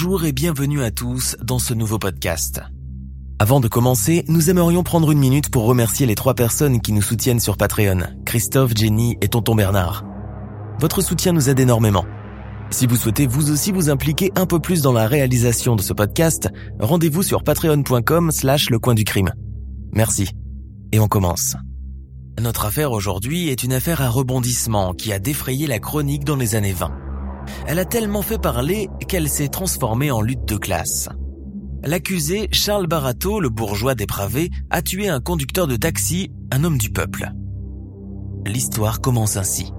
Bonjour et bienvenue à tous dans ce nouveau podcast. Avant de commencer, nous aimerions prendre une minute pour remercier les trois personnes qui nous soutiennent sur Patreon, Christophe, Jenny et Tonton Bernard. Votre soutien nous aide énormément. Si vous souhaitez vous aussi vous impliquer un peu plus dans la réalisation de ce podcast, rendez-vous sur patreon.com slash le coin du crime. Merci. Et on commence. Notre affaire aujourd'hui est une affaire à rebondissement qui a défrayé la chronique dans les années 20. Elle a tellement fait parler qu'elle s'est transformée en lutte de classe. L'accusé, Charles Barato, le bourgeois dépravé, a tué un conducteur de taxi, un homme du peuple. L'histoire commence ainsi.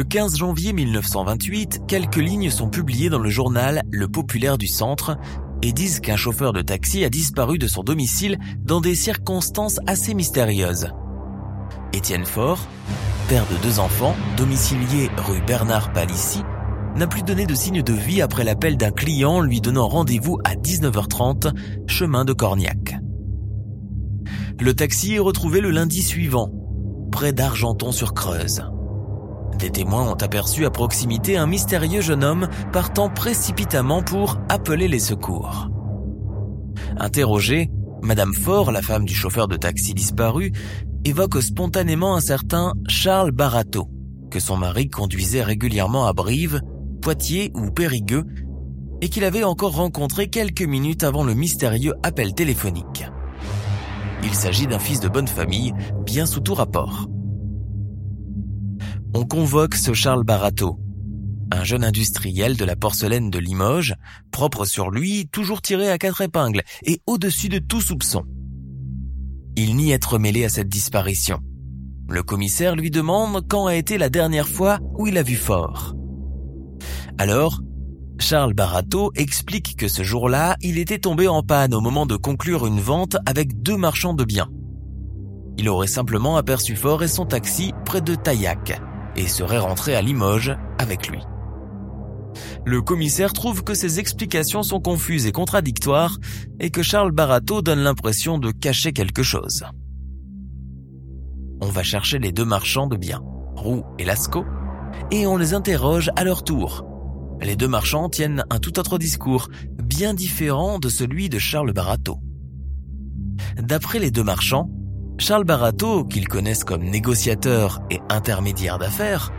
Le 15 janvier 1928, quelques lignes sont publiées dans le journal Le Populaire du Centre et disent qu'un chauffeur de taxi a disparu de son domicile dans des circonstances assez mystérieuses. Étienne Faure, père de deux enfants, domicilié rue Bernard Palissy, n'a plus donné de signe de vie après l'appel d'un client lui donnant rendez-vous à 19h30, chemin de Corniac. Le taxi est retrouvé le lundi suivant, près d'Argenton-sur-Creuse. Des témoins ont aperçu à proximité un mystérieux jeune homme partant précipitamment pour appeler les secours. Interrogée, Madame Faure, la femme du chauffeur de taxi disparu, évoque spontanément un certain Charles Barato, que son mari conduisait régulièrement à Brive, Poitiers ou Périgueux, et qu'il avait encore rencontré quelques minutes avant le mystérieux appel téléphonique. Il s'agit d'un fils de bonne famille, bien sous tout rapport on convoque ce Charles Barato, un jeune industriel de la porcelaine de Limoges, propre sur lui, toujours tiré à quatre épingles et au-dessus de tout soupçon. Il nie être mêlé à cette disparition. Le commissaire lui demande quand a été la dernière fois où il a vu Fort. Alors, Charles Barato explique que ce jour-là, il était tombé en panne au moment de conclure une vente avec deux marchands de biens. Il aurait simplement aperçu Fort et son taxi près de Taillac et serait rentré à Limoges avec lui. Le commissaire trouve que ces explications sont confuses et contradictoires et que Charles Barato donne l'impression de cacher quelque chose. On va chercher les deux marchands de biens, Roux et Lascaux, et on les interroge à leur tour. Les deux marchands tiennent un tout autre discours, bien différent de celui de Charles Barato. D'après les deux marchands, Charles Barato, qu'ils connaissent comme négociateur et intermédiaire d'affaires,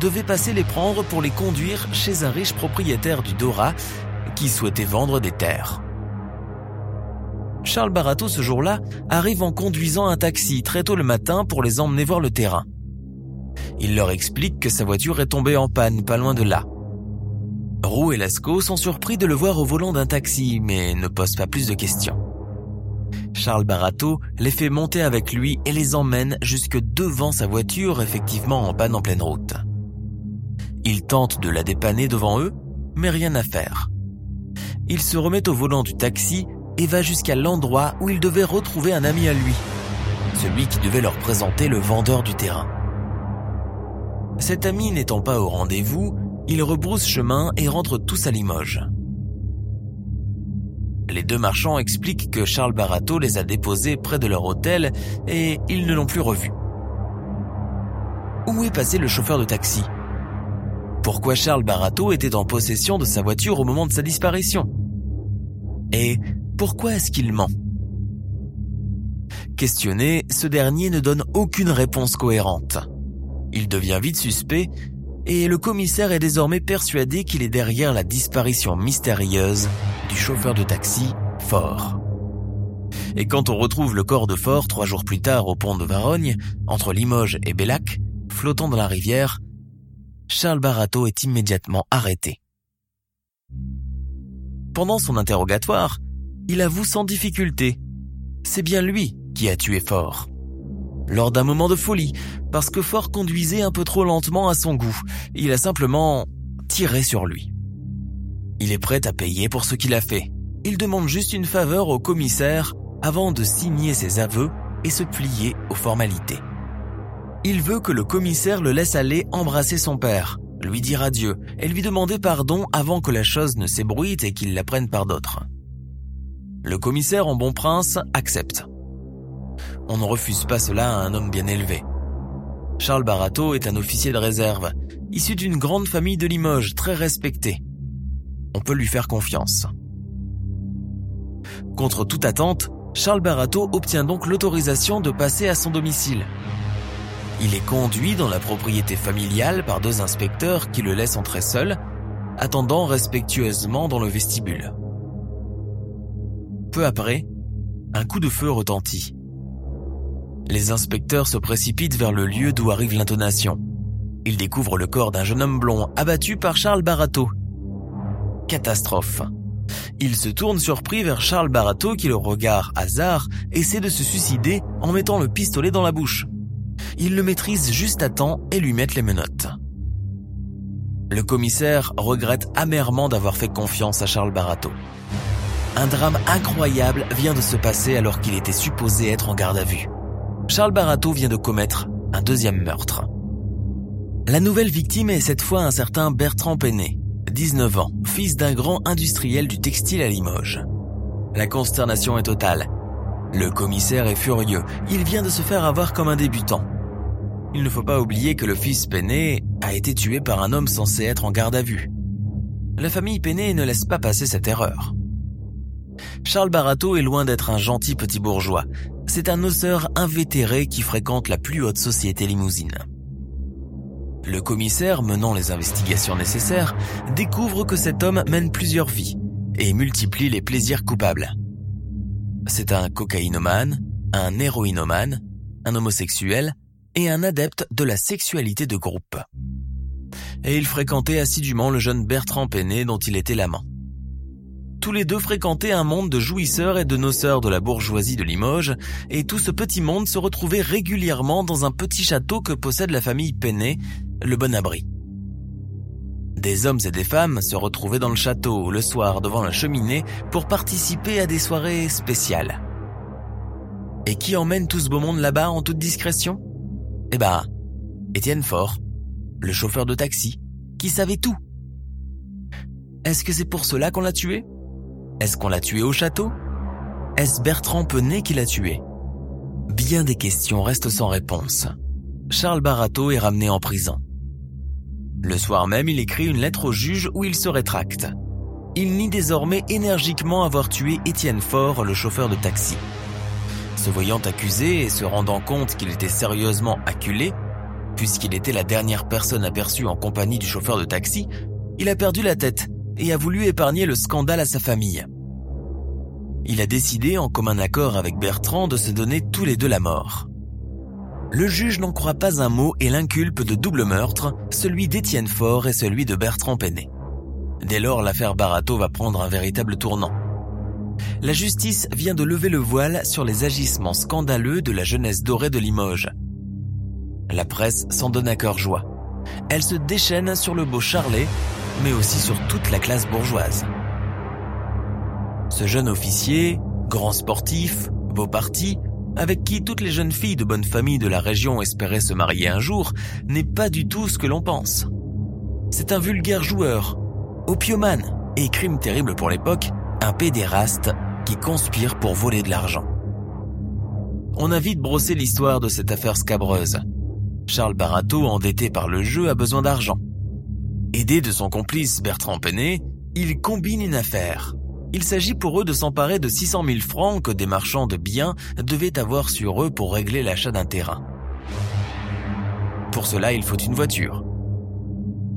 devait passer les prendre pour les conduire chez un riche propriétaire du Dora qui souhaitait vendre des terres. Charles Barato ce jour-là arrive en conduisant un taxi très tôt le matin pour les emmener voir le terrain. Il leur explique que sa voiture est tombée en panne pas loin de là. Roux et Lascaux sont surpris de le voir au volant d'un taxi mais ne posent pas plus de questions. Charles Barato les fait monter avec lui et les emmène jusque devant sa voiture effectivement en panne en pleine route. Il tente de la dépanner devant eux, mais rien à faire. Il se remet au volant du taxi et va jusqu'à l'endroit où il devait retrouver un ami à lui, celui qui devait leur présenter le vendeur du terrain. Cet ami n'étant pas au rendez-vous, il rebrousse chemin et rentre tous à Limoges. Les deux marchands expliquent que Charles Barato les a déposés près de leur hôtel et ils ne l'ont plus revu. Où est passé le chauffeur de taxi? Pourquoi Charles Barato était en possession de sa voiture au moment de sa disparition? Et pourquoi est-ce qu'il ment? Questionné, ce dernier ne donne aucune réponse cohérente. Il devient vite suspect et le commissaire est désormais persuadé qu'il est derrière la disparition mystérieuse du chauffeur de taxi, Fort. Et quand on retrouve le corps de Fort trois jours plus tard au pont de Varogne, entre Limoges et Bellac, flottant dans la rivière, Charles Barato est immédiatement arrêté. Pendant son interrogatoire, il avoue sans difficulté. C'est bien lui qui a tué Fort. Lors d'un moment de folie, parce que Fort conduisait un peu trop lentement à son goût, il a simplement tiré sur lui. Il est prêt à payer pour ce qu'il a fait. Il demande juste une faveur au commissaire avant de signer ses aveux et se plier aux formalités. Il veut que le commissaire le laisse aller embrasser son père, lui dire adieu et lui demander pardon avant que la chose ne s'ébruite et qu'il la prenne par d'autres. Le commissaire en bon prince accepte. On ne refuse pas cela à un homme bien élevé. Charles Barato est un officier de réserve, issu d'une grande famille de Limoges très respectée. On peut lui faire confiance. Contre toute attente, Charles Barato obtient donc l'autorisation de passer à son domicile. Il est conduit dans la propriété familiale par deux inspecteurs qui le laissent entrer seul, attendant respectueusement dans le vestibule. Peu après, un coup de feu retentit. Les inspecteurs se précipitent vers le lieu d'où arrive l'intonation. Ils découvrent le corps d'un jeune homme blond abattu par Charles Barato. Catastrophe. Ils se tournent surpris vers Charles Barato qui, le regard hasard, essaie de se suicider en mettant le pistolet dans la bouche. Ils le maîtrisent juste à temps et lui mettent les menottes. Le commissaire regrette amèrement d'avoir fait confiance à Charles Barato. Un drame incroyable vient de se passer alors qu'il était supposé être en garde à vue. Charles Barato vient de commettre un deuxième meurtre. La nouvelle victime est cette fois un certain Bertrand Penet, 19 ans, fils d'un grand industriel du textile à Limoges. La consternation est totale. Le commissaire est furieux, il vient de se faire avoir comme un débutant. Il ne faut pas oublier que le fils Penet a été tué par un homme censé être en garde à vue. La famille Penet ne laisse pas passer cette erreur. Charles Barato est loin d'être un gentil petit bourgeois. C'est un osseur invétéré qui fréquente la plus haute société limousine. Le commissaire, menant les investigations nécessaires, découvre que cet homme mène plusieurs vies et multiplie les plaisirs coupables. C'est un cocaïnomane, un héroïnomane, un homosexuel et un adepte de la sexualité de groupe. Et il fréquentait assidûment le jeune Bertrand Penet dont il était l'amant. Tous les deux fréquentaient un monde de jouisseurs et de noceurs de la bourgeoisie de Limoges, et tout ce petit monde se retrouvait régulièrement dans un petit château que possède la famille Penet, le Bon Abri. Des hommes et des femmes se retrouvaient dans le château le soir devant la cheminée pour participer à des soirées spéciales. Et qui emmène tout ce beau monde là-bas en toute discrétion? Eh ben, Étienne Fort, le chauffeur de taxi, qui savait tout. Est-ce que c'est pour cela qu'on l'a tué? Est-ce qu'on l'a tué au château? Est-ce Bertrand Penet qui l'a tué? Bien des questions restent sans réponse. Charles Barato est ramené en prison. Le soir même, il écrit une lettre au juge où il se rétracte. Il nie désormais énergiquement avoir tué Étienne Fort, le chauffeur de taxi. Se voyant accusé et se rendant compte qu'il était sérieusement acculé, puisqu'il était la dernière personne aperçue en compagnie du chauffeur de taxi, il a perdu la tête et a voulu épargner le scandale à sa famille. Il a décidé, en commun accord avec Bertrand, de se donner tous les deux la mort. Le juge n'en croit pas un mot et l'inculpe de double meurtre, celui d'Étienne Faure et celui de Bertrand Penet. Dès lors, l'affaire Barato va prendre un véritable tournant la justice vient de lever le voile sur les agissements scandaleux de la jeunesse dorée de Limoges. La presse s'en donne à cœur joie. Elle se déchaîne sur le beau Charlet, mais aussi sur toute la classe bourgeoise. Ce jeune officier, grand sportif, beau parti, avec qui toutes les jeunes filles de bonne famille de la région espéraient se marier un jour, n'est pas du tout ce que l'on pense. C'est un vulgaire joueur, opiomane et crime terrible pour l'époque, un pédéraste qui conspire pour voler de l'argent. On a vite brossé l'histoire de cette affaire scabreuse. Charles Barato, endetté par le jeu, a besoin d'argent. Aidé de son complice Bertrand Penet, il combine une affaire. Il s'agit pour eux de s'emparer de 600 000 francs que des marchands de biens devaient avoir sur eux pour régler l'achat d'un terrain. Pour cela, il faut une voiture.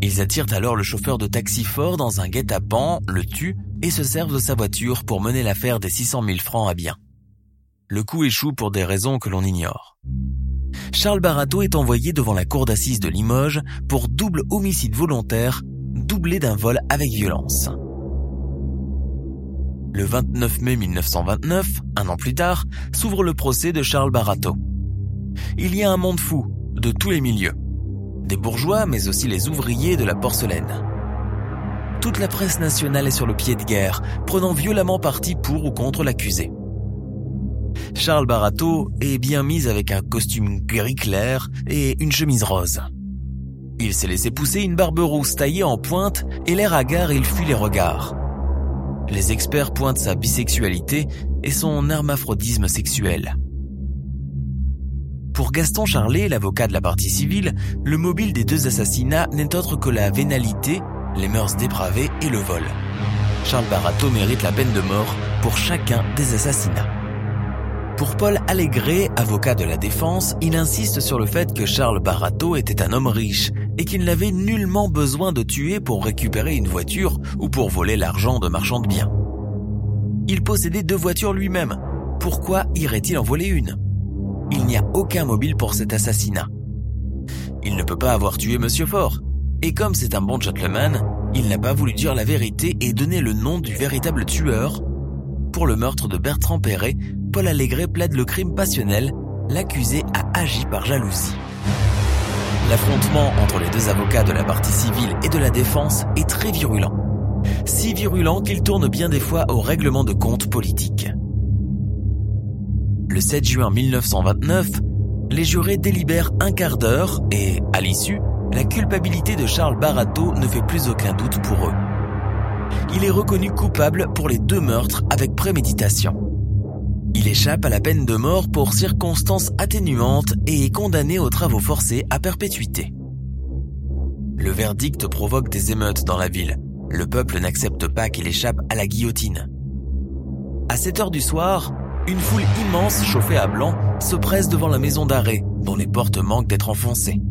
Ils attirent alors le chauffeur de taxi fort dans un guet-apens, le tuent et se servent de sa voiture pour mener l'affaire des 600 000 francs à bien. Le coup échoue pour des raisons que l'on ignore. Charles Barato est envoyé devant la cour d'assises de Limoges pour double homicide volontaire, doublé d'un vol avec violence. Le 29 mai 1929, un an plus tard, s'ouvre le procès de Charles Barato. Il y a un monde fou, de tous les milieux. Des bourgeois, mais aussi les ouvriers de la porcelaine. Toute la presse nationale est sur le pied de guerre, prenant violemment parti pour ou contre l'accusé. Charles Barato est bien mis avec un costume gris clair et une chemise rose. Il s'est laissé pousser une barbe rousse taillée en pointe et l'air hagard il fuit les regards. Les experts pointent sa bisexualité et son hermaphrodisme sexuel. Pour Gaston Charlet, l'avocat de la partie civile, le mobile des deux assassinats n'est autre que la vénalité, les mœurs dépravées et le vol. Charles Barato mérite la peine de mort pour chacun des assassinats. Pour Paul Allégret, avocat de la défense, il insiste sur le fait que Charles Barato était un homme riche et qu'il n'avait nullement besoin de tuer pour récupérer une voiture ou pour voler l'argent de marchands de biens. Il possédait deux voitures lui-même. Pourquoi irait-il en voler une? Il n'y a aucun mobile pour cet assassinat. Il ne peut pas avoir tué Monsieur Fort. Et comme c'est un bon gentleman, il n'a pas voulu dire la vérité et donner le nom du véritable tueur. Pour le meurtre de Bertrand Perret, Paul Allégret plaide le crime passionnel, l'accusé a agi par jalousie. L'affrontement entre les deux avocats de la partie civile et de la défense est très virulent. Si virulent qu'il tourne bien des fois au règlement de compte politique. Le 7 juin 1929, les jurés délibèrent un quart d'heure et, à l'issue, la culpabilité de Charles Barato ne fait plus aucun doute pour eux. Il est reconnu coupable pour les deux meurtres avec préméditation. Il échappe à la peine de mort pour circonstances atténuantes et est condamné aux travaux forcés à perpétuité. Le verdict provoque des émeutes dans la ville. Le peuple n'accepte pas qu'il échappe à la guillotine. À 7 heures du soir, une foule immense chauffée à blanc se presse devant la maison d'arrêt, dont les portes manquent d'être enfoncées.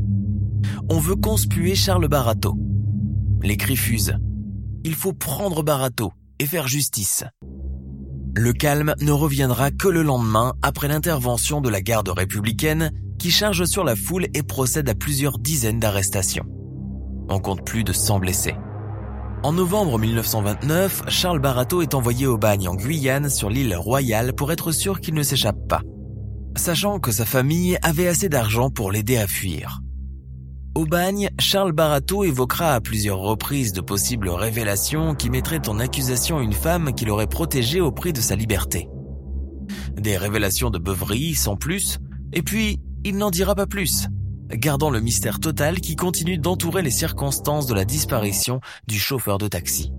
On veut conspuer Charles Barato. Les cris fusent. Il faut prendre Barato et faire justice. Le calme ne reviendra que le lendemain après l'intervention de la garde républicaine qui charge sur la foule et procède à plusieurs dizaines d'arrestations. On compte plus de 100 blessés. En novembre 1929, Charles Barato est envoyé au bagne en Guyane sur l'île Royale pour être sûr qu'il ne s'échappe pas, sachant que sa famille avait assez d'argent pour l'aider à fuir. Au bagne, Charles Barato évoquera à plusieurs reprises de possibles révélations qui mettraient en accusation une femme qu'il aurait protégée au prix de sa liberté. Des révélations de beuverie, sans plus, et puis il n'en dira pas plus, gardant le mystère total qui continue d'entourer les circonstances de la disparition du chauffeur de taxi.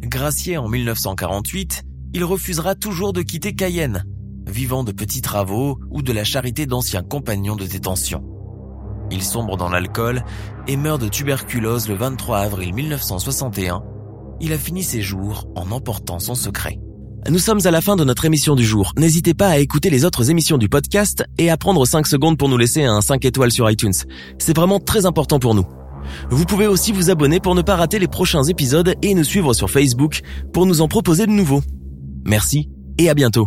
Gracié en 1948, il refusera toujours de quitter Cayenne, vivant de petits travaux ou de la charité d'anciens compagnons de détention. Il sombre dans l'alcool et meurt de tuberculose le 23 avril 1961. Il a fini ses jours en emportant son secret. Nous sommes à la fin de notre émission du jour. N'hésitez pas à écouter les autres émissions du podcast et à prendre 5 secondes pour nous laisser un 5 étoiles sur iTunes. C'est vraiment très important pour nous. Vous pouvez aussi vous abonner pour ne pas rater les prochains épisodes et nous suivre sur Facebook pour nous en proposer de nouveaux. Merci et à bientôt.